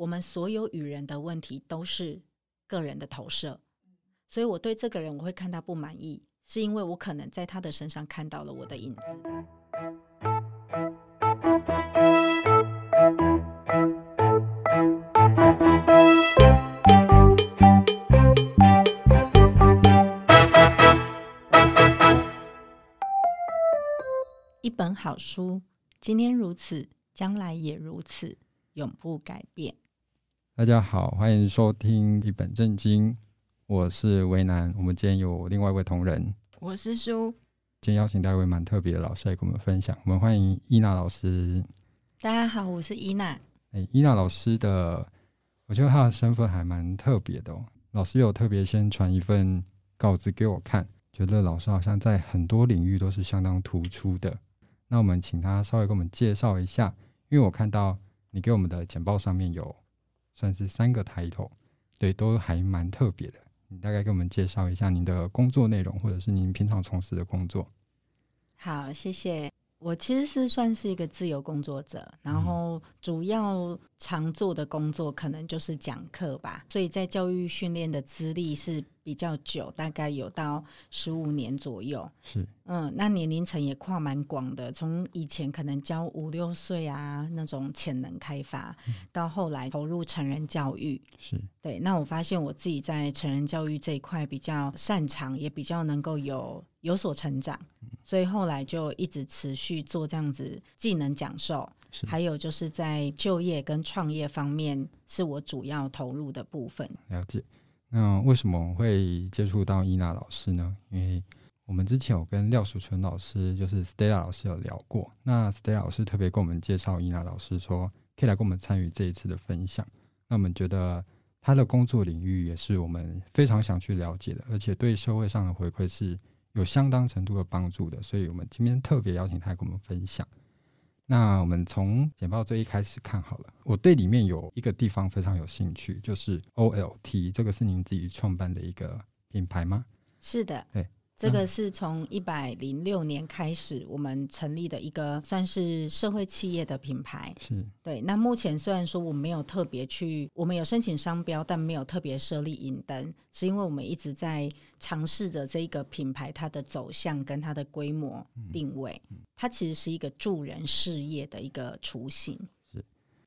我们所有与人的问题都是个人的投射，所以我对这个人我会看他不满意，是因为我可能在他的身上看到了我的影子。一本好书，今天如此，将来也如此，永不改变。大家好，欢迎收听一本正经，我是为南。我们今天有另外一位同仁，我是苏。今天邀请到一位蛮特别的老师来跟我们分享。我们欢迎伊娜老师。大家好，我是伊娜。哎，伊娜老师的，我觉得她的身份还蛮特别的哦。老师有特别先传一份稿子给我看，觉得老师好像在很多领域都是相当突出的。那我们请他稍微给我们介绍一下，因为我看到你给我们的简报上面有。算是三个抬头，对，都还蛮特别的。你大概给我们介绍一下您的工作内容，或者是您平常从事的工作。好，谢谢。我其实是算是一个自由工作者，然后主要常做的工作可能就是讲课吧，所以在教育训练的资历是比较久，大概有到十五年左右。是，嗯，那年龄层也跨蛮广的，从以前可能教五六岁啊那种潜能开发，嗯，到后来投入成人教育。是，对。那我发现我自己在成人教育这一块比较擅长，也比较能够有有所成长。所以后来就一直持续做这样子技能讲授，还有就是在就业跟创业方面是我主要投入的部分。了解。那为什么会接触到伊娜老师呢？因为我们之前有跟廖淑纯老师，就是 Stella 老师有聊过。那 Stella 老师特别跟我们介绍伊娜老师，说可以来跟我们参与这一次的分享。那我们觉得他的工作领域也是我们非常想去了解的，而且对社会上的回馈是。有相当程度的帮助的，所以我们今天特别邀请他跟我们分享。那我们从简报最一开始看好了，我对里面有一个地方非常有兴趣，就是 OLT，这个是您自己创办的一个品牌吗？是的，对。这个是从一百零六年开始，我们成立的一个算是社会企业的品牌。是对。那目前虽然说我们没有特别去，我们有申请商标，但没有特别设立银灯，是因为我们一直在尝试着这一个品牌它的走向跟它的规模定位。它其实是一个助人事业的一个雏形。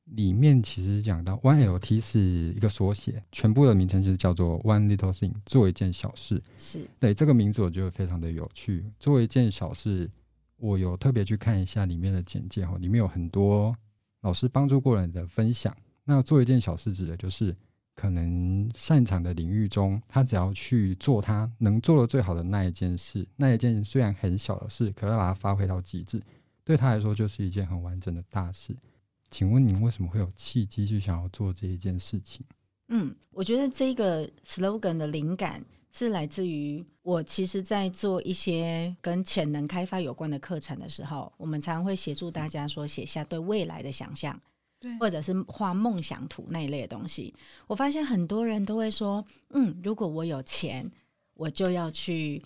里面其实讲到 One LT 是一个缩写，全部的名称是叫做 One Little Thing，做一件小事。是对这个名字我觉得非常的有趣。做一件小事，我有特别去看一下里面的简介哈，里面有很多老师帮助过人的分享。那做一件小事指的就是可能擅长的领域中，他只要去做他能做的最好的那一件事，那一件虽然很小的事，可要把它发挥到极致，对他来说就是一件很完整的大事。请问您为什么会有契机去想要做这一件事情？嗯，我觉得这个 slogan 的灵感是来自于我，其实，在做一些跟潜能开发有关的课程的时候，我们常常会协助大家说写下对未来的想象，对，或者是画梦想图那一类的东西。我发现很多人都会说，嗯，如果我有钱，我就要去。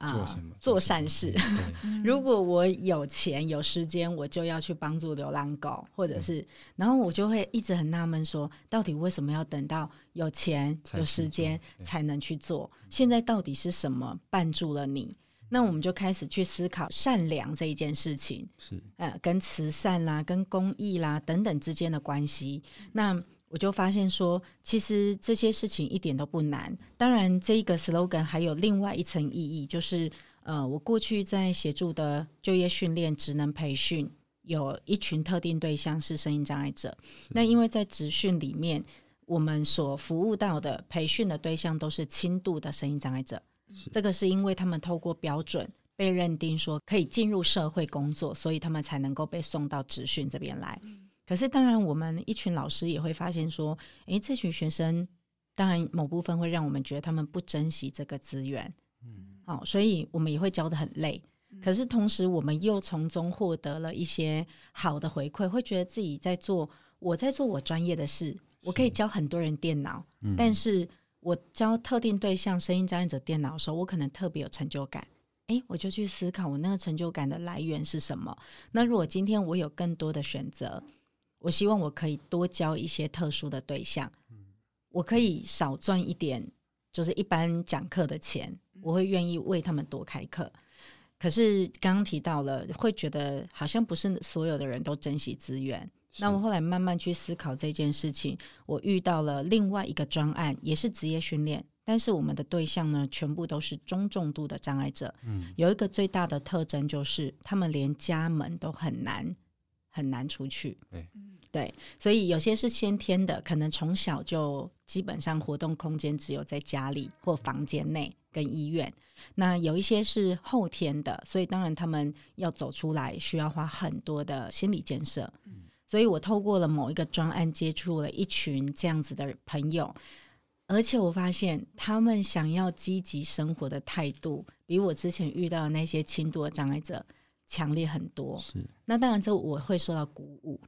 啊，做什么？做善事。如果我有钱有时间，我就要去帮助流浪狗，或者是，然后我就会一直很纳闷，说到底为什么要等到有钱有时间才能去做？现在到底是什么绊住了你？那我们就开始去思考善良这一件事情，是呃，跟慈善啦、跟公益啦等等之间的关系。那我就发现说，其实这些事情一点都不难。当然，这一个 slogan 还有另外一层意义，就是呃，我过去在协助的就业训练、职能培训，有一群特定对象是声音障碍者。那因为在职训里面，我们所服务到的培训的对象都是轻度的声音障碍者。这个是因为他们透过标准被认定说可以进入社会工作，所以他们才能够被送到职训这边来。可是，当然，我们一群老师也会发现说，诶，这群学生，当然某部分会让我们觉得他们不珍惜这个资源，嗯，好，所以我们也会教的很累。可是同时，我们又从中获得了一些好的回馈，会觉得自己在做，我在做我专业的事，我可以教很多人电脑，但是我教特定对象声音障碍者电脑的时候，我可能特别有成就感。诶，我就去思考我那个成就感的来源是什么。那如果今天我有更多的选择。我希望我可以多教一些特殊的对象，我可以少赚一点，就是一般讲课的钱，我会愿意为他们多开课。可是刚刚提到了，会觉得好像不是所有的人都珍惜资源。那我后来慢慢去思考这件事情，我遇到了另外一个专案，也是职业训练，但是我们的对象呢，全部都是中重度的障碍者。嗯，有一个最大的特征就是，他们连家门都很难很难出去。对，对，所以有些是先天的，可能从小就基本上活动空间只有在家里或房间内跟医院。那有一些是后天的，所以当然他们要走出来需要花很多的心理建设。嗯，所以我透过了某一个专案接触了一群这样子的朋友，而且我发现他们想要积极生活的态度，比我之前遇到的那些轻度的障碍者强烈很多。是，那当然这我会受到鼓舞，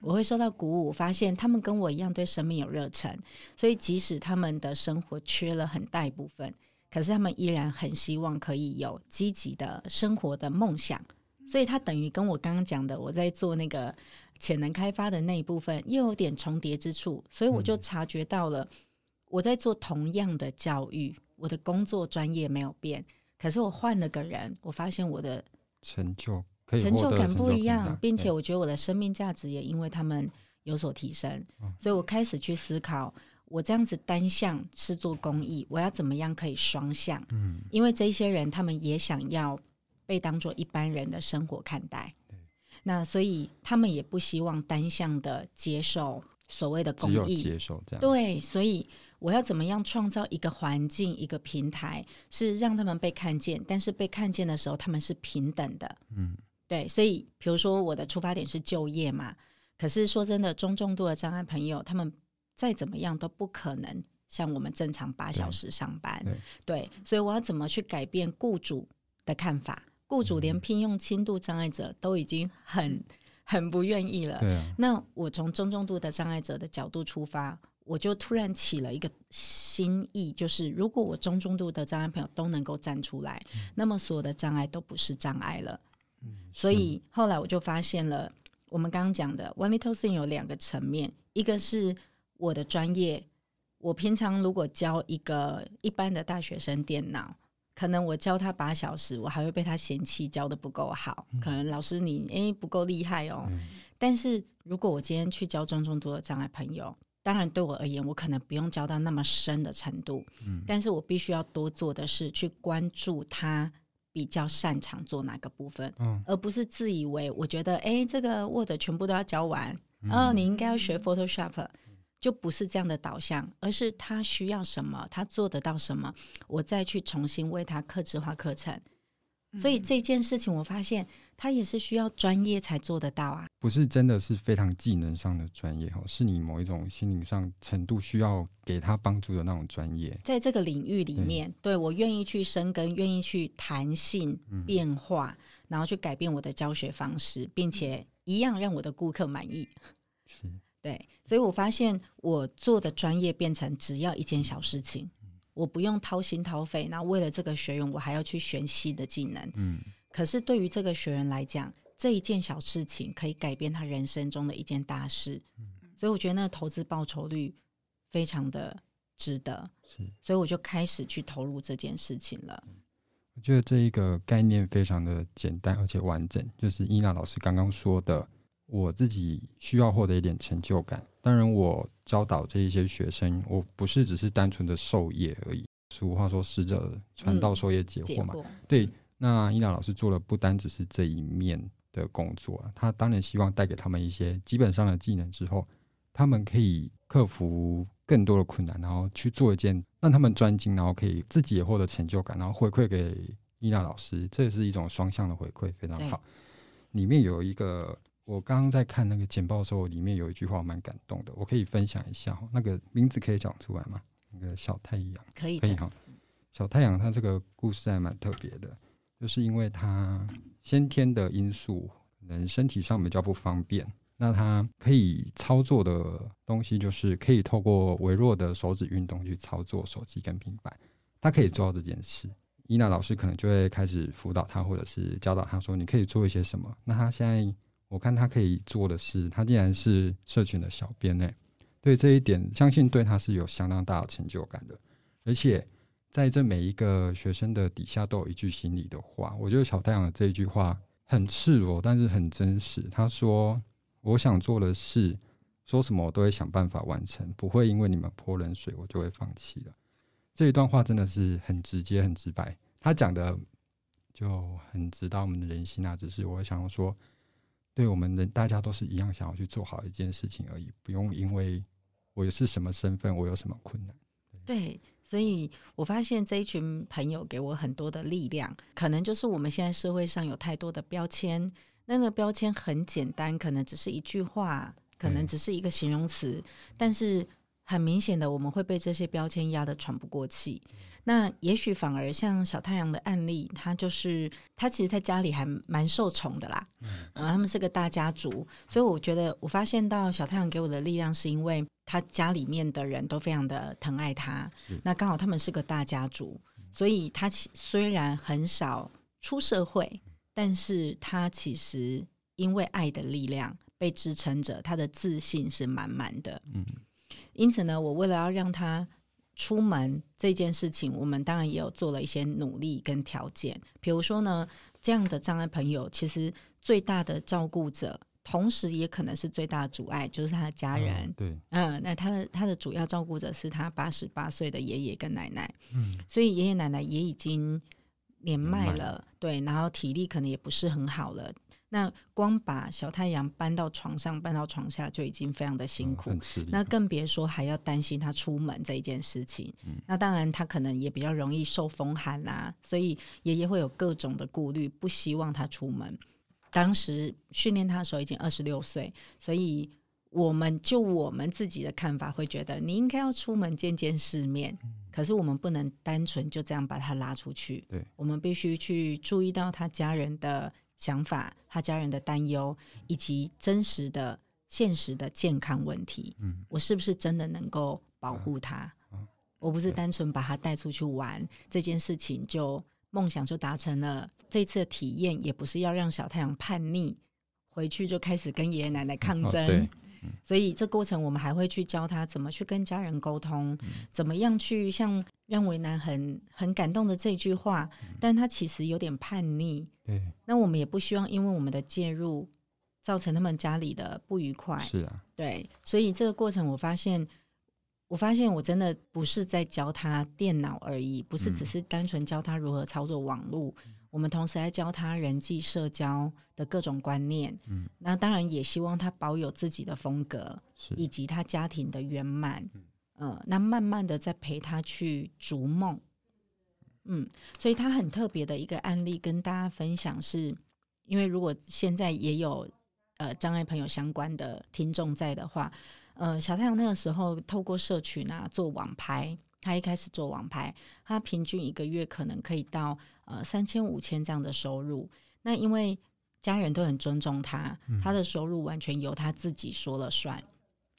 我会受到鼓舞，发现他们跟我一样对生命有热忱，所以即使他们的生活缺了很大一部分。可是他们依然很希望可以有积极的生活的梦想，所以他等于跟我刚刚讲的，我在做那个潜能开发的那一部分又有点重叠之处，所以我就察觉到了，我在做同样的教育，我的工作专业没有变，可是我换了个人，我发现我的成就可以成就感不一样，并且我觉得我的生命价值也因为他们有所提升，所以我开始去思考。我这样子单向是做公益，我要怎么样可以双向？嗯，因为这些人他们也想要被当做一般人的生活看待，那所以他们也不希望单向的接受所谓的公益，接受这样。对，所以我要怎么样创造一个环境、一个平台，是让他们被看见，但是被看见的时候他们是平等的。嗯，对，所以比如说我的出发点是就业嘛，可是说真的，中重度的障碍朋友他们。再怎么样都不可能像我们正常八小时上班，对，对，所以我要怎么去改变雇主的看法？雇主连聘用轻度障碍者都已经很很不愿意了。那我从中重度的障碍者的角度出发，我就突然起了一个心意，就是如果我中重度的障碍朋友都能够站出来，嗯，那么所有的障碍都不是障碍了。嗯，所以后来我就发现了，我们刚刚讲的 One Little Thing 有两个层面，一个是。我的专业，我平常如果教一个一般的大学生电脑，可能我教他八小时，我还会被他嫌弃教的不够好。嗯、可能老师你诶、欸、不够厉害哦。嗯、但是如果我今天去教中重度的障碍朋友，当然对我而言，我可能不用教到那么深的程度。嗯、但是我必须要多做的是去关注他比较擅长做哪个部分，嗯、而不是自以为我觉得诶、欸，这个 Word 全部都要教完，嗯、哦，你应该要学 Photoshop。就不是这样的导向，而是他需要什么，他做得到什么，我再去重新为他客制化课程。所以这件事情，我发现他也是需要专业才做得到啊，不是真的是非常技能上的专业哦，是你某一种心灵上程度需要给他帮助的那种专业。在这个领域里面，对，对我愿意去深耕，愿意去弹性变化，嗯、然后去改变我的教学方式，并且一样让我的顾客满意。是。对，所以我发现我做的专业变成只要一件小事情，我不用掏心掏肺。那为了这个学员，我还要去学习的技能。嗯，可是对于这个学员来讲，这一件小事情可以改变他人生中的一件大事。嗯，所以我觉得那个投资报酬率非常的值得。是，所以我就开始去投入这件事情了。我觉得这一个概念非常的简单而且完整，就是伊娜老师刚刚说的。我自己需要获得一点成就感。当然，我教导这一些学生，我不是只是单纯的授业而已。俗话说“师者，传道授业解惑”嘛。嗯、对，那伊娜老师做了不单只是这一面的工作，他当然希望带给他们一些基本上的技能之后，他们可以克服更多的困难，然后去做一件让他们专精，然后可以自己也获得成就感，然后回馈给伊娜老师，这也是一种双向的回馈，非常好。里面有一个。我刚刚在看那个简报的时候，里面有一句话蛮感动的，我可以分享一下。那个名字可以讲出来吗？那个小太阳可以，可以哈。小太阳他这个故事还蛮特别的，就是因为他先天的因素，可能身体上比较不方便，那他可以操作的东西就是可以透过微弱的手指运动去操作手机跟平板，他可以做到这件事。伊娜老师可能就会开始辅导他，或者是教导他说，你可以做一些什么。那他现在。我看他可以做的事，他竟然是社群的小编呢。对这一点，相信对他是有相当大的成就感的。而且在这每一个学生的底下都有一句心里的话，我觉得小太阳的这一句话很赤裸，但是很真实。他说：“我想做的事，说什么我都会想办法完成，不会因为你们泼冷水，我就会放弃了。”这一段话真的是很直接、很直白。他讲的就很直达我们的人心啊。只是我想要说，对我们的大家都是一样，想要去做好一件事情而已，不用因为我是什么身份，我有什么困难。对，所以我发现这一群朋友给我很多的力量。可能就是我们现在社会上有太多的标签，那个标签很简单，可能只是一句话，可能只是一个形容词，但是。很明显的，我们会被这些标签压得喘不过气。那也许反而像小太阳的案例，他就是他其实在家里还蛮受宠的啦。嗯，他们是个大家族，所以我觉得我发现到小太阳给我的力量，是因为他家里面的人都非常的疼爱他。那刚好他们是个大家族，所以他其虽然很少出社会，但是他其实因为爱的力量被支撑着，他的自信是满满的。嗯。因此呢，我为了要让他出门这件事情，我们当然也有做了一些努力跟条件。比如说呢，这样的障碍朋友，其实最大的照顾者，同时也可能是最大的阻碍，就是他的家人。嗯、对，嗯，那他的他的主要照顾者是他八十八岁的爷爷跟奶奶。嗯，所以爷爷奶奶也已经年迈了，对，然后体力可能也不是很好了。那光把小太阳搬到床上、搬到床下就已经非常的辛苦，嗯、那更别说还要担心他出门这一件事情。嗯、那当然他可能也比较容易受风寒啊，所以爷爷会有各种的顾虑，不希望他出门。当时训练他的时候已经二十六岁，所以我们就我们自己的看法会觉得你应该要出门见见世面。嗯、可是我们不能单纯就这样把他拉出去，对，我们必须去注意到他家人的。想法，他家人的担忧，以及真实的、现实的健康问题，嗯，我是不是真的能够保护他？嗯嗯、我不是单纯把他带出去玩，这件事情就梦想就达成了。这次的体验也不是要让小太阳叛逆，回去就开始跟爷爷奶奶抗争。嗯哦所以这过程我们还会去教他怎么去跟家人沟通，怎么样去像让为难很很感动的这句话，但他其实有点叛逆。对，那我们也不希望因为我们的介入造成他们家里的不愉快。是啊，对，所以这个过程我发现，我发现我真的不是在教他电脑而已，不是只是单纯教他如何操作网络。我们同时还教他人际社交的各种观念，嗯，那当然也希望他保有自己的风格，是。以及他家庭的圆满，嗯、呃，那慢慢的在陪他去逐梦，嗯，所以他很特别的一个案例跟大家分享是，是因为如果现在也有呃障碍朋友相关的听众在的话，呃，小太阳那个时候透过社群啊做网拍，他一开始做网拍，他平均一个月可能可以到。呃，三千五千这样的收入，那因为家人都很尊重他，嗯、他的收入完全由他自己说了算，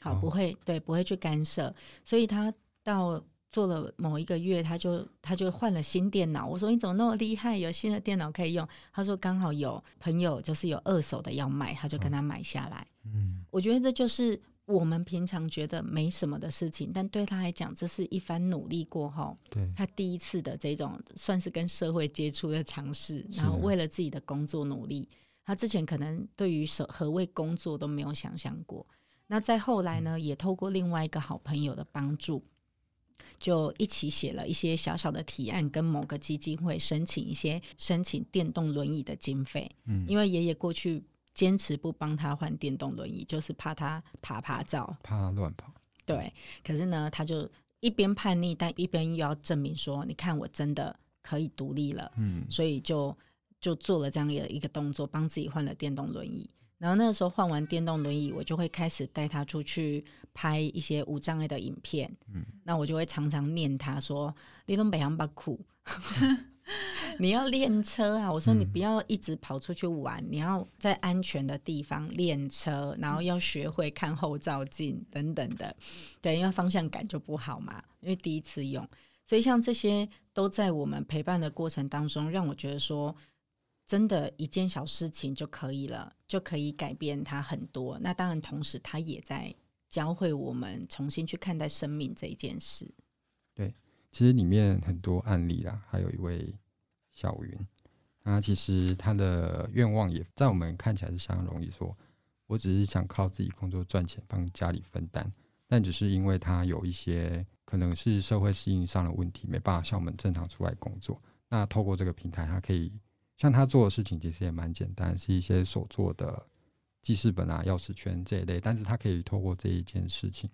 好，不会对，不会去干涉，所以他到做了某一个月，他就他就换了新电脑。我说你怎么那么厉害，有新的电脑可以用？他说刚好有朋友就是有二手的要卖，他就跟他买下来。嗯，我觉得这就是。我们平常觉得没什么的事情，但对他来讲，这是一番努力过后，对他第一次的这种算是跟社会接触的尝试，然后为了自己的工作努力。他之前可能对于何何谓工作都没有想象过。那再后来呢，也透过另外一个好朋友的帮助，就一起写了一些小小的提案，跟某个基金会申请一些申请电动轮椅的经费。嗯，因为爷爷过去。坚持不帮他换电动轮椅，就是怕他爬爬照，怕他乱跑。对，可是呢，他就一边叛逆，但一边又要证明说：“你看，我真的可以独立了。”嗯，所以就就做了这样的一个动作，帮自己换了电动轮椅。然后那个时候换完电动轮椅，我就会开始带他出去拍一些无障碍的影片。嗯，那我就会常常念他说：“你都北洋巴苦。” 你要练车啊！我说你不要一直跑出去玩，嗯、你要在安全的地方练车，然后要学会看后照镜等等的。对，因为方向感就不好嘛，因为第一次用，所以像这些都在我们陪伴的过程当中，让我觉得说，真的一件小事情就可以了，就可以改变他很多。那当然，同时他也在教会我们重新去看待生命这一件事。其实里面很多案例啦，还有一位小云，那其实他的愿望也在我们看起来是相当容易说，我只是想靠自己工作赚钱，帮家里分担。但只是因为他有一些可能是社会适应上的问题，没办法像我们正常出来工作。那透过这个平台，他可以。像他做的事情其实也蛮简单，是一些手做的记事本啊、钥匙圈这一类，但是他可以透过这一件事情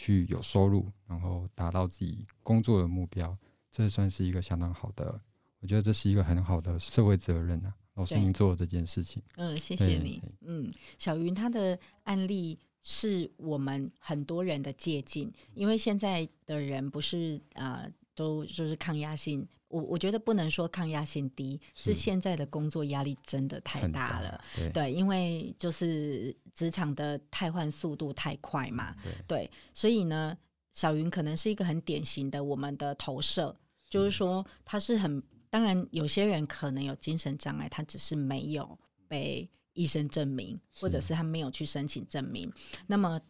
去有收入，然后达到自己工作的目标，这算是一个相当好的，我觉得这是一个很好的社会责任啊。老师，您做的这件事情，嗯，谢谢你，嗯，小云他的案例是我们很多人的借鉴，因为现在的人不是啊、呃，都就是抗压性。我我觉得不能说抗压性低，是，是现在的工作压力真的太大了。对，对，因为就是职场的汰换速度太快嘛。对，对，所以呢，小云可能是一个很典型的我们的投射，就是说他是很，当然有些人可能有精神障碍，他只是没有被医生证明，或者是他没有去申请证明。那么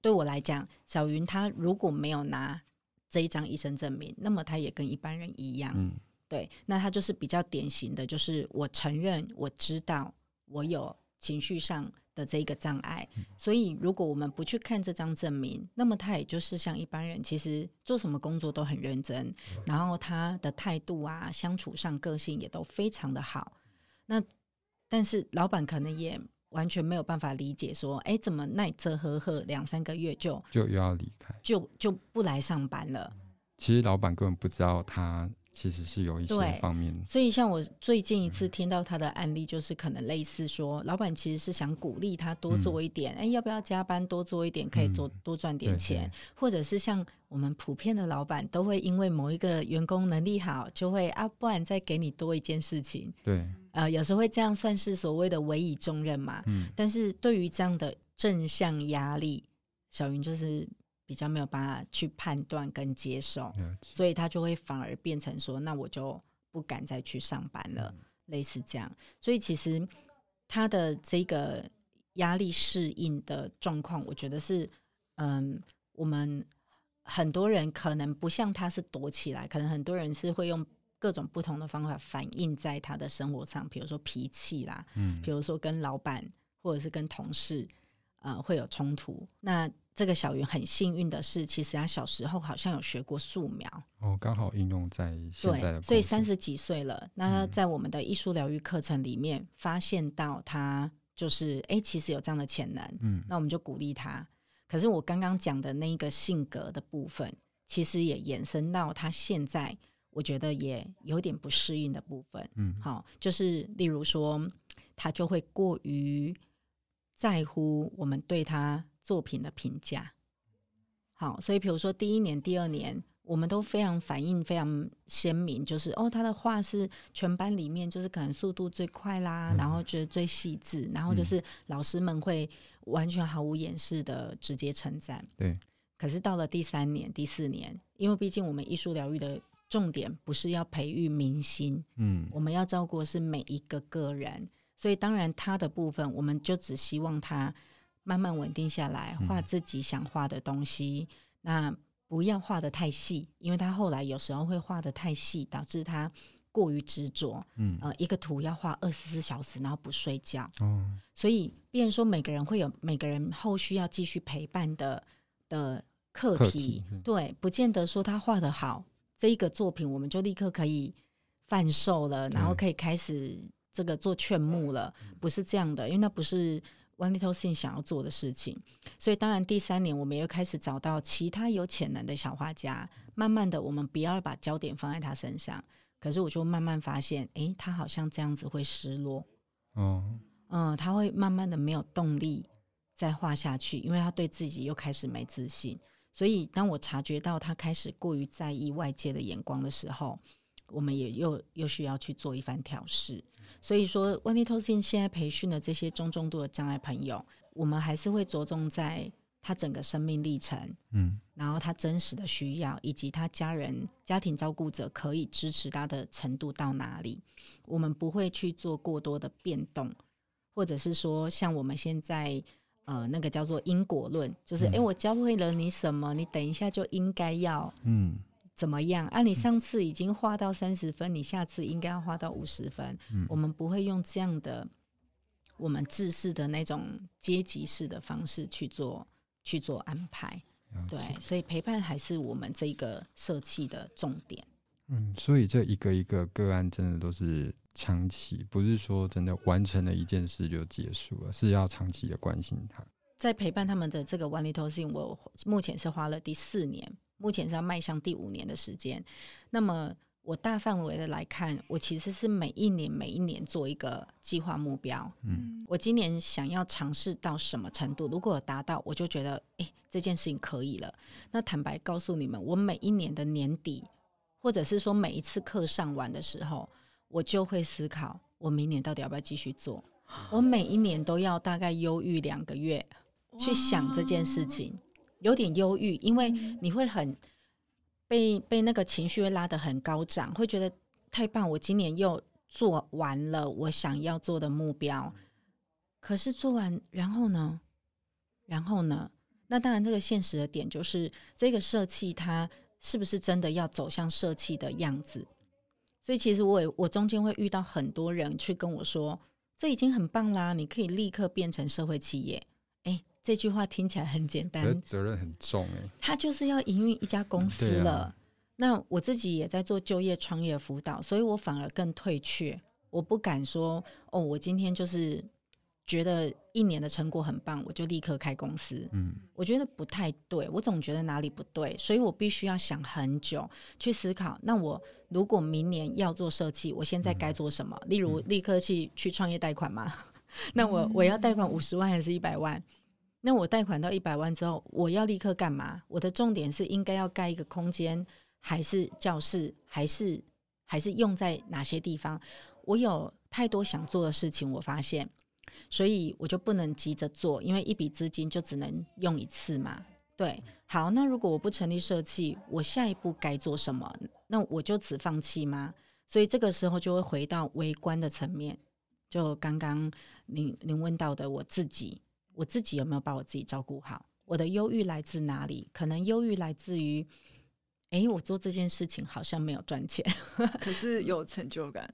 对我来讲，小云他如果没有拿。这一张医生证明，那么他也跟一般人一样，嗯，对，那他就是比较典型的，就是我承认我知道我有情绪上的这个障碍，嗯，所以如果我们不去看这张证明，那么他也就是像一般人，其实做什么工作都很认真，然后他的态度啊，相处上个性也都非常的好，那但是老板可能也。完全没有办法理解，说，哎，怎么奈折呵呵两三个月就就又要离开，就就不来上班了。其实老板根本不知道他其实是有一些方面。所以像我最近一次听到他的案例，就是可能类似说，老板其实是想鼓励他多做一点，哎、嗯，要不要加班多做一点，可以做多赚点钱，嗯、或者是像我们普遍的老板都会因为某一个员工能力好，就会啊，不然再给你多一件事情。对。呃，有时候会这样算是所谓的委以重任嘛。嗯。但是对于这样的正向压力，小云就是比较没有办法去判断跟接受，所以他就会反而变成说，那我就不敢再去上班了，嗯、类似这样。所以其实他的这个压力适应的状况，我觉得是，嗯，我们很多人可能不像他是躲起来，可能很多人是会用。各种不同的方法反映在他的生活上，比如说脾气啦，嗯，比如说跟老板或者是跟同事，呃，会有冲突。那这个小云很幸运的是，其实他小时候好像有学过素描，哦，刚好应用在现在的。所以三十几岁了，那在我们的艺术疗愈课程里面，发现到他就是，哎，其实有这样的潜能，嗯，那我们就鼓励他。可是我刚刚讲的那一个性格的部分，其实也延伸到他现在。我觉得也有点不适应的部分，嗯，好，就是例如说，他就会过于在乎我们对他作品的评价，好，所以比如说第一年、第二年，我们都非常反应非常鲜明，就是哦，他的画是全班里面就是可能速度最快啦，嗯，然后觉得最细致，然后就是老师们会完全毫无掩饰的直接称赞，对。可是到了第三年、第四年，因为毕竟我们艺术疗愈的。重点不是要培育明星，嗯，我们要照顾的是每一个个人，所以当然他的部分，我们就只希望他慢慢稳定下来，画自己想画的东西，嗯、那不要画的太细，因为他后来有时候会画的太细，导致他过于执着，嗯，呃，一个图要画二十四小时，然后不睡觉，哦，所以，变成说每个人会有每个人后续要继续陪伴的的课题，课题对，不见得说他画的好。这一个作品，我们就立刻可以贩售了，然后可以开始这个做劝募了，不是这样的，因为那不是 One Little Thing 想要做的事情。所以，当然第三年我们又开始找到其他有潜能的小画家，慢慢的，我们不要把焦点放在他身上。可是，我就慢慢发现，诶，他好像这样子会失落，嗯嗯，他会慢慢的没有动力再画下去，因为他对自己又开始没自信。所以，当我察觉到他开始过于在意外界的眼光的时候，我们也又又需要去做一番调试。所以说，One Little Thing 现在培训的这些中重度的障碍朋友，我们还是会着重在他整个生命历程，嗯，然后他真实的需要，以及他家人、家庭照顾者可以支持他的程度到哪里，我们不会去做过多的变动，或者是说像我们现在呃那个叫做因果论，就是哎、嗯。欸，我教会了你什么，你等一下就应该要嗯怎么样？啊，你上次已经画到三十分，你下次应该要画到五十分。嗯，我们不会用这样的我们制式的那种阶级式的方式去做。去做安排，对，所以陪伴还是我们这个设计的重点。嗯，所以这一个一个个案真的都是长期，不是说真的完成了一件事就结束了，是要长期的关心他。在陪伴他们的这个 One Little Thing，我目前是花了第四年，目前是要迈向第五年的时间。那么。我大范围的来看，我其实是每一年每一年做一个计划目标。嗯，我今年想要尝试到什么程度？如果有达到，我就觉得，诶，这件事情可以了。那坦白告诉你们，我每一年的年底，或者是说每一次课上完的时候，我就会思考，我明年到底要不要继续做？我每一年都要大概忧郁两个月，去想这件事情，有点忧郁，因为你会很。被被那个情绪会拉得很高涨，会觉得太棒，我今年又做完了我想要做的目标。可是做完，然后呢？然后呢？那当然，这个现实的点就是，这个社气它是不是真的要走向社气的样子？所以，其实我我中间会遇到很多人去跟我说，这已经很棒啦，你可以立刻变成社会企业。这句话听起来很简单，责任很重哎。他就是要营运一家公司了。那我自己也在做就业创业辅导，所以我反而更退却。我不敢说哦，我今天就是觉得一年的成果很棒，我就立刻开公司。嗯，我觉得不太对，我总觉得哪里不对，所以我必须要想很久去思考。那我如果明年要做设计，我现在该做什么？例如立刻去去创业贷款吗？那我我要贷款五十万还是一百万？那我贷款到一百万之后，我要立刻干嘛？我的重点是应该要盖一个空间，还是教室，还是还是用在哪些地方？我有太多想做的事情，我发现，所以我就不能急着做，因为一笔资金就只能用一次嘛。对，好，那如果我不成立社企，我下一步该做什么？那我就此放弃吗？所以这个时候就会回到微观的层面，就刚刚您您问到的我自己。我自己有没有把我自己照顾好？我的忧郁来自哪里？可能忧郁来自于，哎、欸，我做这件事情好像没有赚钱，可是有成就感，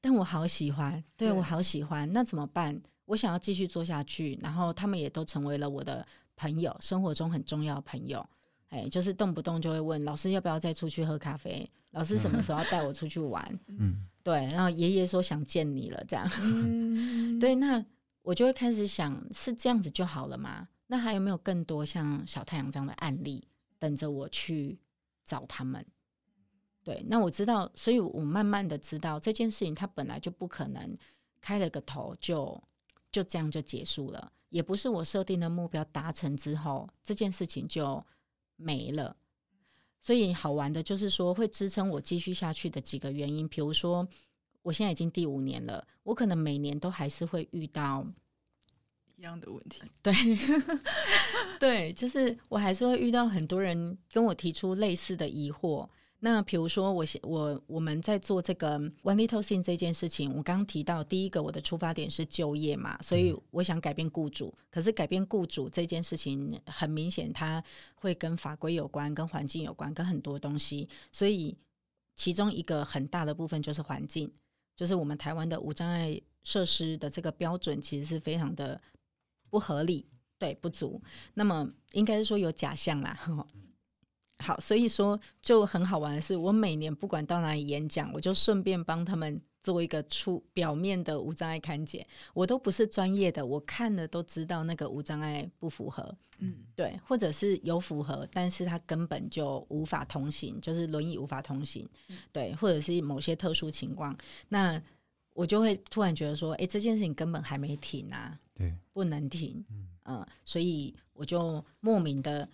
但我好喜欢，对，对我好喜欢。那怎么办？我想要继续做下去，然后他们也都成为了我的朋友，生活中很重要的朋友。哎、欸，就是动不动就会问老师要不要再出去喝咖啡？老师什么时候要带我出去玩？嗯，对。然后爷爷说想见你了，这样。嗯、对，那。我就会开始想，是这样子就好了吗？那还有没有更多像小太阳这样的案例等着我去找他们？对，那我知道，所以我慢慢的知道这件事情，它本来就不可能开了个头就就这样就结束了，也不是我设定的目标达成之后这件事情就没了。所以好玩的就是说，会支撑我继续下去的几个原因，比如说。我现在已经第五年了，我可能每年都还是会遇到一样的问题。对，对，就是我还是会遇到很多人跟我提出类似的疑惑。那比如说我，我我我们在做这个 One Little Thing 这件事情，我刚刚提到第一个，我的出发点是就业嘛，所以我想改变雇主。可是改变雇主这件事情，很明显它会跟法规有关，跟环境有关，跟很多东西。所以其中一个很大的部分就是环境。就是我们台湾的无障碍设施的这个标准，其实是非常的不合理，对，不足。那么应该是说有假象啦。好，所以说就很好玩的是，我每年不管到哪里演讲，我就顺便帮他们做一个出表面的无障碍看检。我都不是专业的，我看了都知道那个无障碍不符合，嗯，对，或者是有符合，但是他根本就无法通行，就是轮椅无法通行，对，或者是某些特殊情况，那我就会突然觉得说，哎，这件事情根本还没停啊，对，不能停，嗯，所以我就莫名的。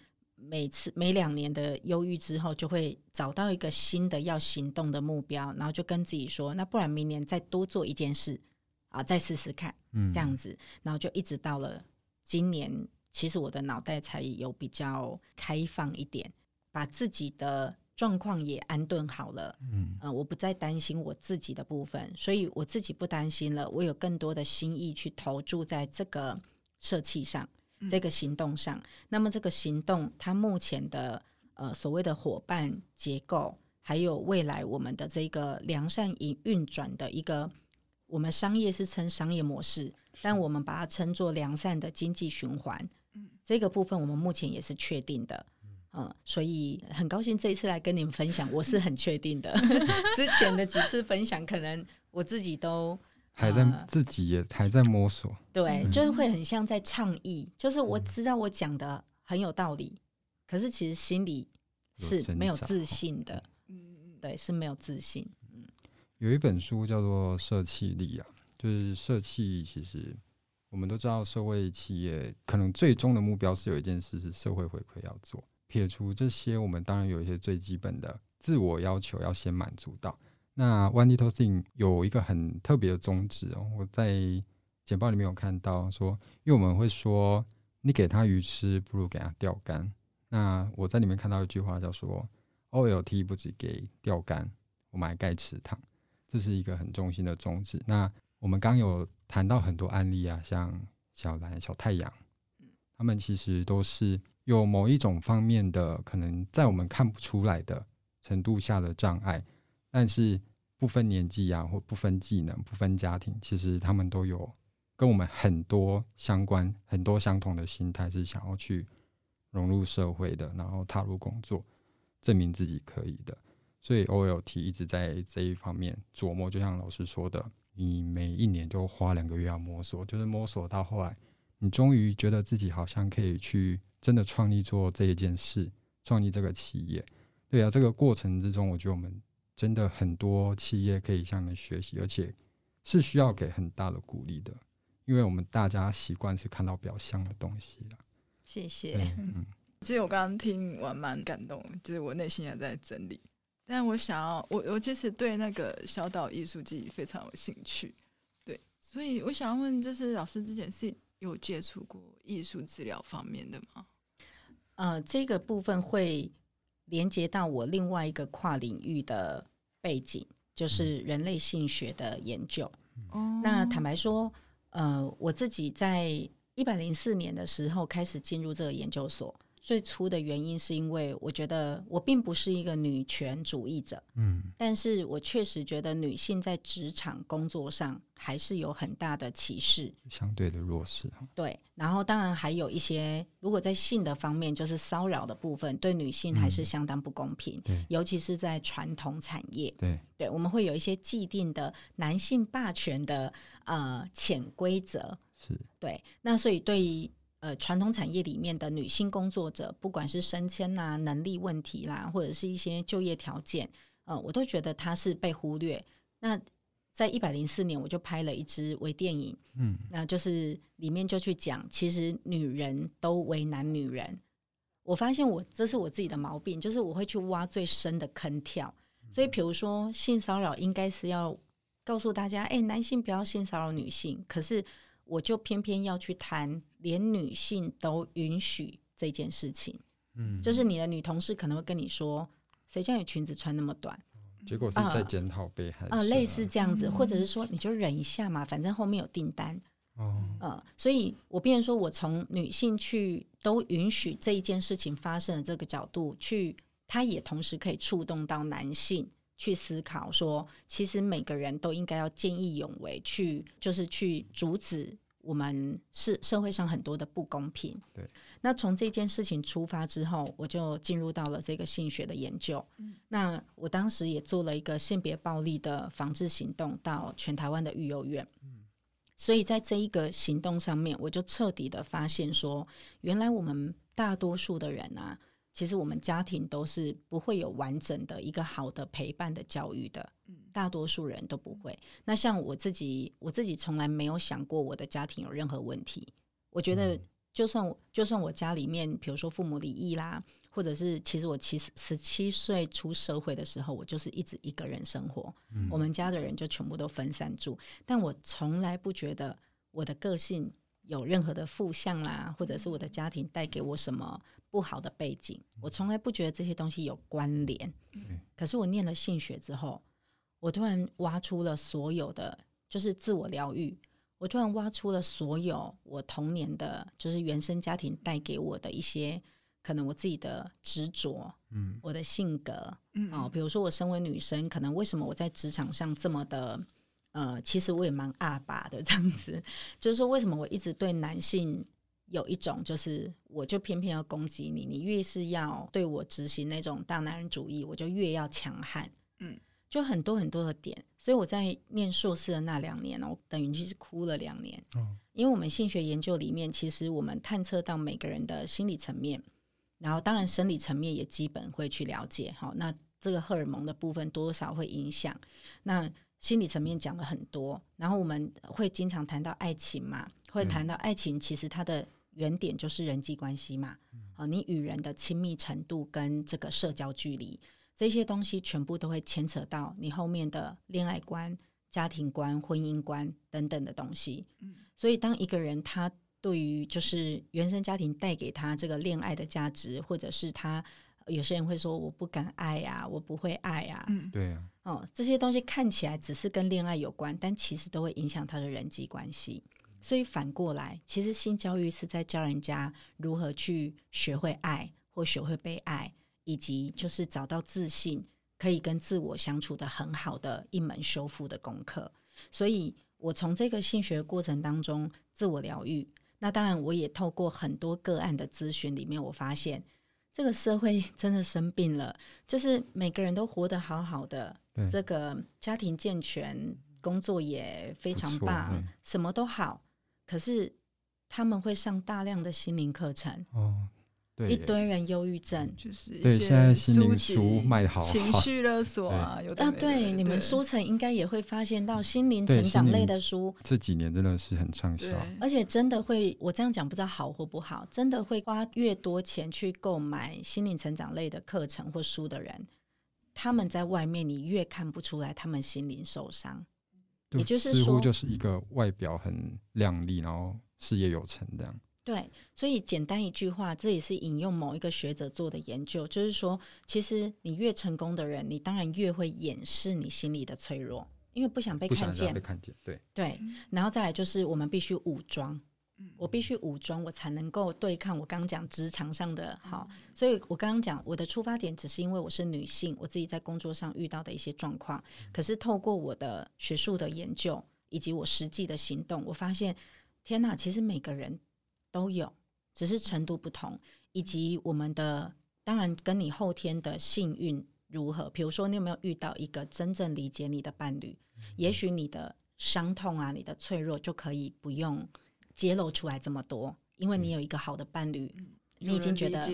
每次每两年的忧郁之后，就会找到一个新的要行动的目标，然后就跟自己说：“那不然明年再多做一件事啊，再试试看。”嗯，这样子，然后就一直到了今年其实我的脑袋才有比较开放一点，把自己的状况也安顿好了。嗯，呃，我不再担心我自己的部分，所以我自己不担心了。我有更多的心意去投注在这个设计上，这个行动上。嗯，那么这个行动，它目前的呃所谓的伙伴结构，还有未来我们的这个良善营运转的一个，我们商业是称商业模式，但我们把它称作良善的经济循环。嗯这个部分我们目前也是确定的，嗯，所以很高兴这一次来跟你们分享，我是很确定的。之前的几次分享，可能我自己都还在自己也还在摸索，对，就是会很像在倡议，就是我知道我讲的很有道理，可是其实心里是没有自信的，嗯，对，是没有自信。嗯，有一本书叫做《社企力》啊，就是社企其实。我们都知道，社会企业可能最终的目标是有一件事是社会回馈要做。撇除这些，我们当然有一些最基本的自我要求要先满足到。那 One Little Thing 有一个很特别的宗旨哦，我在简报里面有看到说，因为我们会说，你给他鱼吃，不如给他钓竿。那我在里面看到一句话叫说，OLT 不只给钓竿，我们还盖池塘，这是一个很中心的宗旨。那我们刚有谈到很多案例啊，像小蓝、小太阳，他们其实都是有某一种方面的可能在我们看不出来的程度下的障碍，但是不分年纪啊，或不分技能、不分家庭，其实他们都有跟我们很多相关、很多相同的心态，是想要去融入社会的，然后踏入工作，证明自己可以的。所以 OLT 一直在这一方面琢磨，就像老师说的。你每一年就花两个月要摸索，就是摸索到后来，你终于觉得自己好像可以去真的创立做这一件事，创立这个企业。对啊，这个过程之中，我觉得我们真的很多企业可以向你们学习，而且是需要给很大的鼓励的，因为我们大家习惯是看到表象的东西了。谢谢。嗯，其实我刚刚听完蛮感动，就是我内心也在整理。但我想要，我我其实对那个小岛艺术季非常有兴趣，对，所以我想要问，就是老师之前是有接触过艺术治疗方面的吗？呃，这个部分会连接到我另外一个跨领域的背景，就是人类性学的研究。哦，那坦白说，呃，我自己在一百零四年的时候开始进入这个研究所。最初的原因是因为我觉得我并不是一个女权主义者，嗯，但是我确实觉得女性在职场工作上还是有很大的歧视，相对的弱势。对，然后当然还有一些，如果在性的方面，就是骚扰的部分，对女性还是相当不公平，嗯，尤其是在传统产业，对，对，我们会有一些既定的男性霸权的呃潜规则，是。对，那所以对于。呃，传统产业里面的女性工作者，不管是升迁呐、能力问题啦，或者是一些就业条件，呃，我都觉得她是被忽略。那在一百零四年，我就拍了一支微电影，嗯，那就是里面就去讲，其实女人都为难女人。我发现我这是我自己的毛病，就是我会去挖最深的坑跳。所以，比如说性骚扰，应该是要告诉大家，哎，男性不要性骚扰女性，可是。我就偏偏要去谈，连女性都允许这件事情。嗯，就是你的女同事可能会跟你说：“谁叫你裙子穿那么短？”结果是在检讨被害者啊，啊，类似这样子，或者是说你就忍一下嘛，反正后面有订单。哦，呃，所以我变成说我从女性去都允许这一件事情发生的这个角度去，它也同时可以触动到男性。去思考说，其实每个人都应该要见义勇为，去就是去阻止我们是社会上很多的不公平。对，那从这件事情出发之后，我就进入到了这个性学的研究。嗯，那我当时也做了一个性别暴力的防治行动，到全台湾的育幼院。嗯，所以在这一个行动上面，我就彻底的发现说，原来我们大多数的人啊。其实我们家庭都是不会有完整的一个好的陪伴的教育的，大多数人都不会。那像我自己，我自己从来没有想过我的家庭有任何问题。我觉得，就算就算我家里面，比如说父母离异啦，或者是其实我其实十七岁出社会的时候，我就是一直一个人生活，我们家的人就全部都分散住，但我从来不觉得我的个性有任何的负向啦，或者是我的家庭带给我什么不好的背景，我从来不觉得这些东西有关联。可是我念了性学之后，我突然挖出了所有的，就是自我疗愈。我突然挖出了所有我童年的，就是原生家庭带给我的一些可能我自己的执着，嗯，我的性格，嗯，哦，比如说我身为女生，可能为什么我在职场上这么的，呃，其实我也蛮阿爸的这样子，就是说为什么我一直对男性有一种，就是我就偏偏要攻击你，你越是要对我执行那种大男人主义，我就越要强悍，嗯。就很多很多的点，所以我在念硕士的那两年我，等于就是哭了两年。嗯，因为我们性学研究里面，其实我们探测到每个人的心理层面，然后当然生理层面也基本会去了解。好，那这个荷尔蒙的部分多少会影响。那心理层面讲了很多，然后我们会经常谈到爱情嘛，会谈到爱情，其实它的原点就是人际关系嘛。好，你与人的亲密程度跟这个社交距离。这些东西全部都会牵扯到你后面的恋爱观、家庭观、婚姻观等等的东西。嗯，所以当一个人他对于就是原生家庭带给他这个恋爱的价值，或者是他有些人会说我不敢爱啊，我不会爱啊，嗯，对呀，哦，这些东西看起来只是跟恋爱有关，但其实都会影响他的人际关系。所以反过来，其实性教育是在教人家如何去学会爱或学会被爱。以及就是找到自信，可以跟自我相处的很好的一门修复的功课。所以我从这个性学过程当中自我疗愈。那当然，我也透过很多个案的咨询里面，我发现这个社会真的生病了。就是每个人都活得好好的，这个家庭健全，工作也非常棒，什么都好。可是他们会上大量的心灵课程。哦。一堆人忧郁症，就是对现在心灵书卖好，情绪勒索啊，有的啊，对，你们书城应该也会发现到心灵成长类的书，这几年真的是很畅销，而且真的会，我这样讲不知道好或不好，真的会花越多钱去购买心灵成长类的课程或书的人，他们在外面你越看不出来他们心灵受伤，也就是说，似乎就是一个外表很靓丽，然后事业有成这样。对，所以简单一句话，这也是引用某一个学者做的研究，就是说，其实你越成功的人，你当然越会掩饰你心里的脆弱，因为不想被看见。被看见，对对。然后再来就是，我们必须武装，我必须武装，我才能够对抗我刚刚讲职场上的好。所以我刚刚讲我的出发点，只是因为我是女性，我自己在工作上遇到的一些状况。可是透过我的学术的研究以及我实际的行动，我发现，天哪，其实每个人。都有，只是程度不同，以及我们的当然跟你后天的幸运如何。比如说，你有没有遇到一个真正理解你的伴侣？也许你的伤痛啊，你的脆弱就可以不用揭露出来这么多，因为你有一个好的伴侣，你已经觉得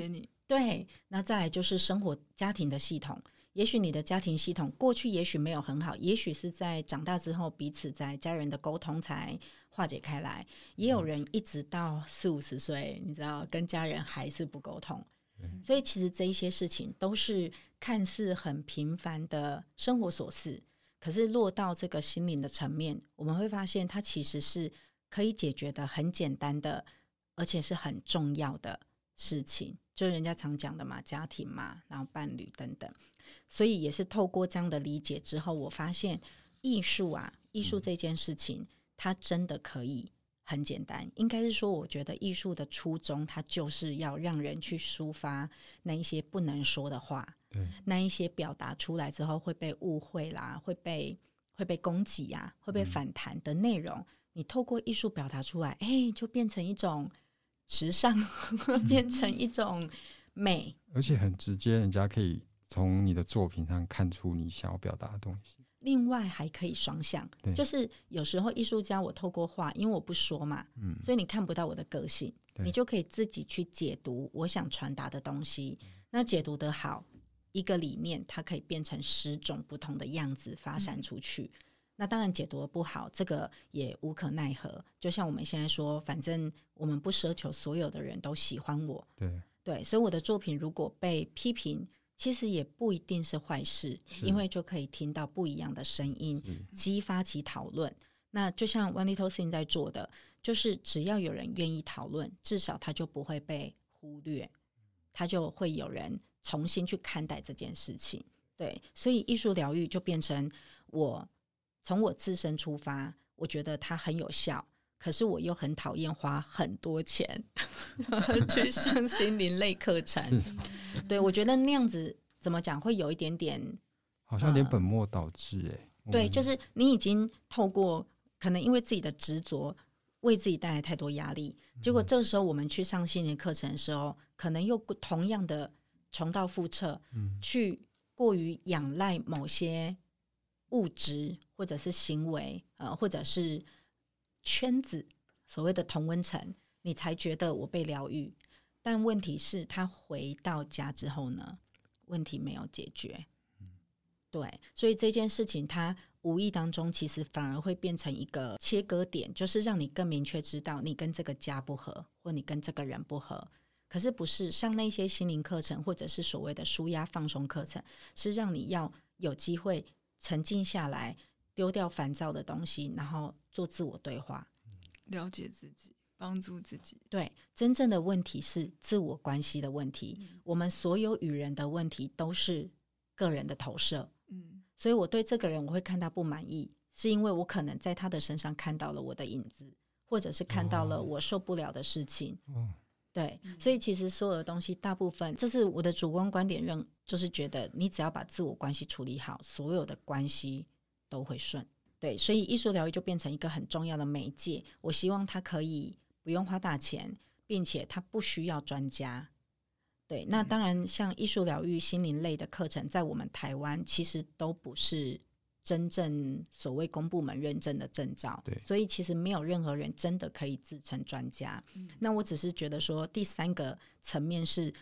对。那再来就是生活家庭的系统，也许你的家庭系统过去也许没有很好，也许是在长大之后彼此在家人的沟通才。化解开来，也有人一直到四五十岁，你知道，跟家人还是不沟通。所以其实这一些事情都是看似很平凡的生活琐事，可是落到这个心灵的层面，我们会发现它其实是可以解决的很简单的，而且是很重要的事情。就是人家常讲的嘛，家庭嘛，然后伴侣等等。所以也是透过这样的理解之后，我发现艺术啊，艺术这件事情。它真的可以很简单，应该是说，我觉得艺术的初衷，它就是要让人去抒发那一些不能说的话，对，那一些表达出来之后会被误会啦，会被会被攻击呀、啊，会被反弹的内容，嗯、你透过艺术表达出来，哎、欸，就变成一种时尚，变成一种美，而且很直接，人家可以从你的作品上看出你想要表达的东西。另外还可以双向，就是有时候艺术家我透过画，因为我不说嘛，嗯，所以你看不到我的个性，你就可以自己去解读我想传达的东西。那解读得好，一个理念它可以变成十种不同的样子发散出去。嗯、那当然解读得不好，这个也无可奈何。就像我们现在说，反正我们不奢求所有的人都喜欢我，对对，所以我的作品如果被批评。其实也不一定是坏事，因为就可以听到不一样的声音，激发起讨论。那就像 One Little Thing 在做的，就是只要有人愿意讨论，至少他就不会被忽略，他就会有人重新去看待这件事情。对，所以艺术疗愈就变成我从我自身出发，我觉得它很有效，可是我又很讨厌花很多钱 去上心灵类课程。对，我觉得那样子怎么讲会有一点点，好像有点本末倒置哎。对，就是你已经透过可能因为自己的执着，为自己带来太多压力，结果这个时候我们去上心灵课程的时候，可能又同样的重蹈覆辙，嗯，去。过于仰赖某些物质或者是行为，呃，或者是圈子，所谓的同温层，你才觉得我被疗愈。但问题是，他回到家之后呢，问题没有解决。对，所以这件事情，他无意当中其实反而会变成一个切割点，就是让你更明确知道你跟这个家不合，或你跟这个人不合。可是不是上那些心灵课程，或者是所谓的舒压放松课程，是让你要有机会沉静下来，丢掉烦躁的东西，然后做自我对话，了解自己，帮助自己。对，真正的问题是自我关系的问题。嗯。我们所有与人的问题都是个人的投射。嗯，所以我对这个人我会看到不满意，是因为我可能在他的身上看到了我的影子，或者是看到了我受不了的事情。哦。对，所以其实所有的东西，大部分这是我的主观观点，认就是觉得你只要把自我关系处理好，所有的关系都会顺。对，所以艺术疗愈就变成一个很重要的媒介。我希望它可以不用花大钱，并且它不需要专家。对，那当然像艺术疗愈、心灵类的课程，在我们台湾其实都不是。真正所谓公部门认证的证照，对，所以其实没有任何人真的可以自称专家。嗯。那我只是觉得说，第三个层面是，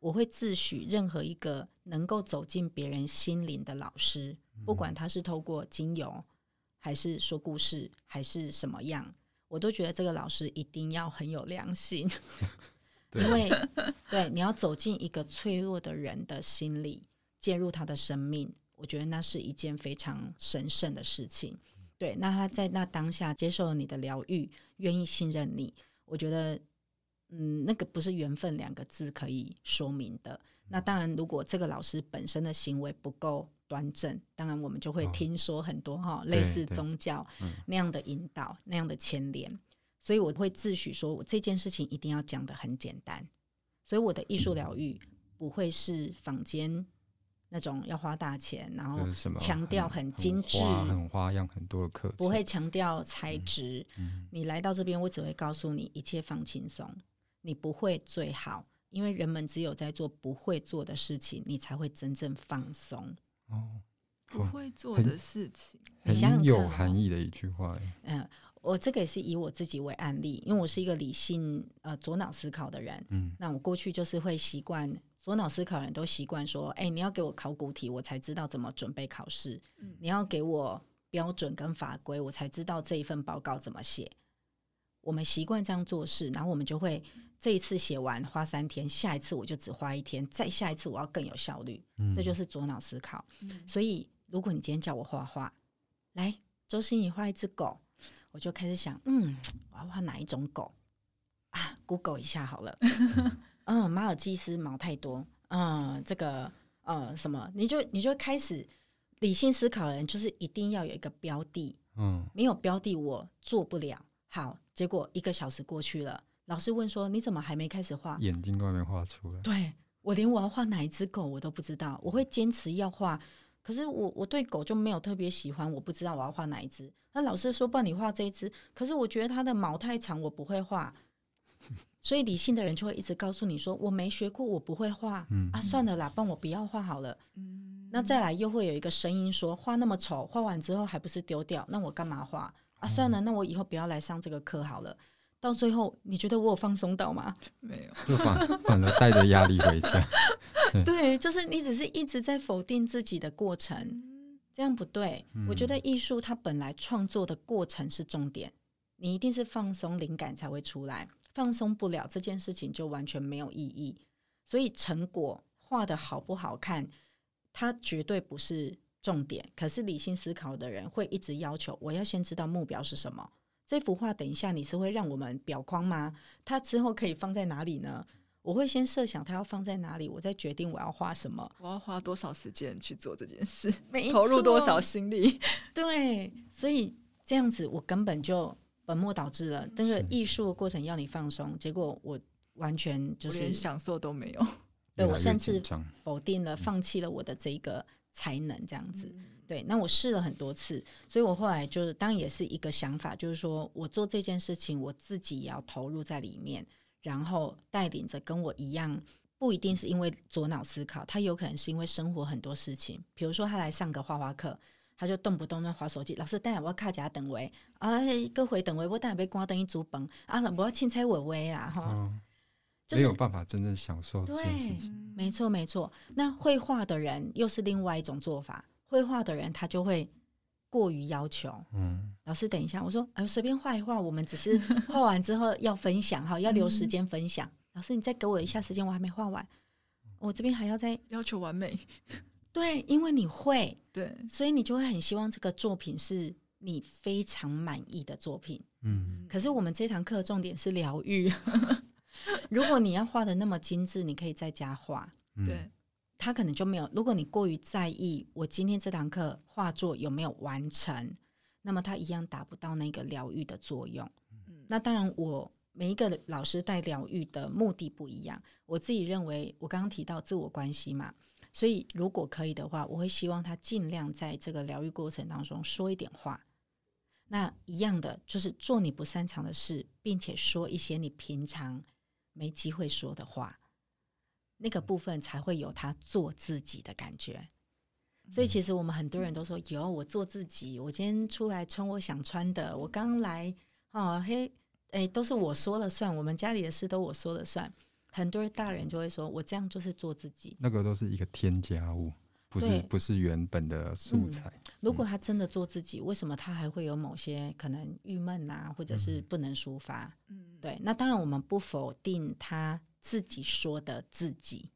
我会自诩任何一个能够走进别人心灵的老师，不管他是透过精油，还是说故事，还是什么样，我都觉得这个老师一定要很有良心，因为对你要走进一个脆弱的人的心里，介入他的生命。我觉得那是一件非常神圣的事情，对。那他在那当下接受了你的疗愈，愿意信任你，我觉得，嗯，那个不是缘分两个字可以说明的。那当然，如果这个老师本身的行为不够端正，当然我们就会听说很多哈、哦、类似宗教那样的引导、那样的牵连。所以我会自诩说，我这件事情一定要讲的很简单。所以我的艺术疗愈不会是坊间。那种要花大钱，然后强调很精致、很，很花样、很多的课，不会强调材质、嗯嗯。你来到这边，我只会告诉你一切放轻松。你不会最好，因为人们只有在做不会做的事情，你才会真正放松。哦，不会做的事情，很，很有含义的一句话。嗯，我这个也是以我自己为案例，因为我是一个理性呃左脑思考的人。嗯，那我过去就是会习惯。左脑思考人都习惯说：“哎、欸，你要给我考古题，我才知道怎么准备考试。嗯、你要给我标准跟法规，我才知道这一份报告怎么写。我们习惯这样做事，然后我们就会这一次写完花三天，下一次我就只花一天，再下一次我要更有效率。嗯、这就是左脑思考。嗯、所以，如果你今天叫我画画，来，周欣怡画一只狗，我就开始想，嗯，我要画哪一种狗啊？Google 一下好了。”嗯，马尔济斯毛太多。嗯，这个呃什么，你就你就开始理性思考的人，就是一定要有一个标的。嗯，没有标的我做不了。好，结果一个小时过去了，老师问说：“你怎么还没开始画？”眼睛都还没画出来。对，我连我要画哪一只狗我都不知道。我会坚持要画，可是我我对狗就没有特别喜欢，我不知道我要画哪一只。那老师说：“帮你画这一只。”可是我觉得它的毛太长，我不会画。所以理性的人就会一直告诉你说：“我没学过，我不会画。嗯”啊，算了啦，帮我不要画好了。嗯。那再来又会有一个声音说：“画那么丑，画完之后还不是丢掉？那我干嘛画？啊，算了，那我以后不要来上这个课好了。”到最后，你觉得我有放松到吗？没有，就反 反而带着压力回家。对，就是你只是一直在否定自己的过程，这样不对。嗯。我觉得艺术它本来创作的过程是重点，你一定是放松，灵感才会出来。放松不了这件事情就完全没有意义，所以成果画的好不好看，它绝对不是重点。可是理性思考的人会一直要求，我要先知道目标是什么，这幅画等一下你是会让我们裱框吗？它之后可以放在哪里呢？我会先设想它要放在哪里，我再决定我要画什么，我要花多少时间去做这件事，投入多少心力。对，所以这样子我根本就本末倒置了。那个艺术的过程要你放松，结果我完全就是连享受都没有。对，我甚至否定了，放弃了我的这个才能，这样子。嗯、对，那我试了很多次，所以我后来就是当然也是一个想法，就是说我做这件事情，我自己也要投入在里面。然后带领着跟我一样，不一定是因为左脑思考，他有可能是因为生活很多事情，比如说他来上个画画课，他就动不动在划手机。老师带我卡夹等位，哎，各回等位，我带被关灯一煮崩啊，我要青菜微微啦哈，嗯就是、没有办法真正享受这件事情。对，没错没错。那会画的人又是另外一种做法，会画的人他就会。过于要求，嗯，老师等一下，我说，哎，随便画一画，我们只是画完之后要分享哈，要留时间分享。嗯、老师，你再给我一下时间，我还没画完，我这边还要再要求完美。对，因为你会，对，所以你就会很希望这个作品是你非常满意的作品。嗯，可是我们这堂课重点是疗愈。如果你要画的那么精致，你可以在家画。对。他可能就没有。如果你过于在意我今天这堂课画作有没有完成，那么他一样达不到那个疗愈的作用。嗯，那当然，我每一个老师带疗愈的目的不一样。我自己认为，我刚刚提到自我关系嘛，所以如果可以的话，我会希望他尽量在这个疗愈过程当中说一点话。那一样的就是做你不擅长的事，并且说一些你平常没机会说的话。那个部分才会有他做自己的感觉，所以其实我们很多人都说有我做自己，我今天出来穿我想穿的，我刚来哦嘿，哎都是我说了算，我们家里的事都我说了算，很多大人就会说我这样就是做自己，那个都是一个添加物，不是不是原本的素材。嗯，如果他真的做自己，为什么他还会有某些可能郁闷啊，或者是不能抒发？嗯，对，那当然我们不否定他。自己说的自己，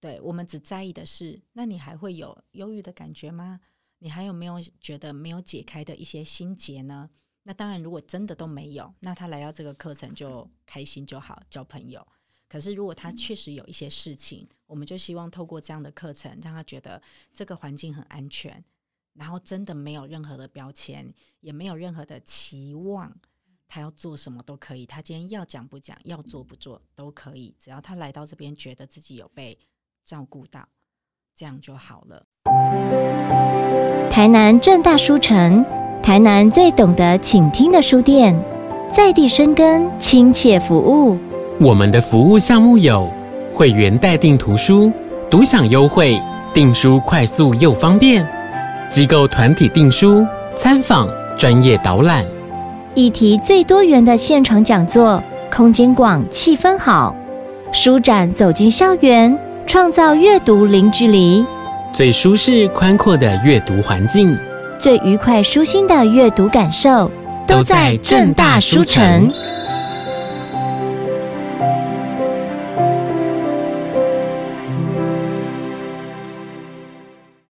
对，我们只在意的是，那你还会有忧郁的感觉吗？你还有没有觉得没有解开的一些心结呢？那当然，如果真的都没有，那他来到这个课程就开心就好，交朋友。可是如果他确实有一些事情，我们就希望透过这样的课程，让他觉得这个环境很安全，然后真的没有任何的标签，也没有任何的期望。他要做什么都可以，他今天要讲不讲，要做不做都可以，只要他来到这边觉得自己有被照顾到，这样就好了。台南正大书城，台南最懂得倾听的书店，在地生根，亲切服务。我们的服务项目有会员代订图书、独享优惠、订书快速又方便；机构团体订书、参访、专业导览。议题最多元的现场讲座，空间广，气氛好；书展走进校园，创造阅读零距离；最舒适宽阔的阅读环境，最愉快舒心的阅读感受，都在正大书城。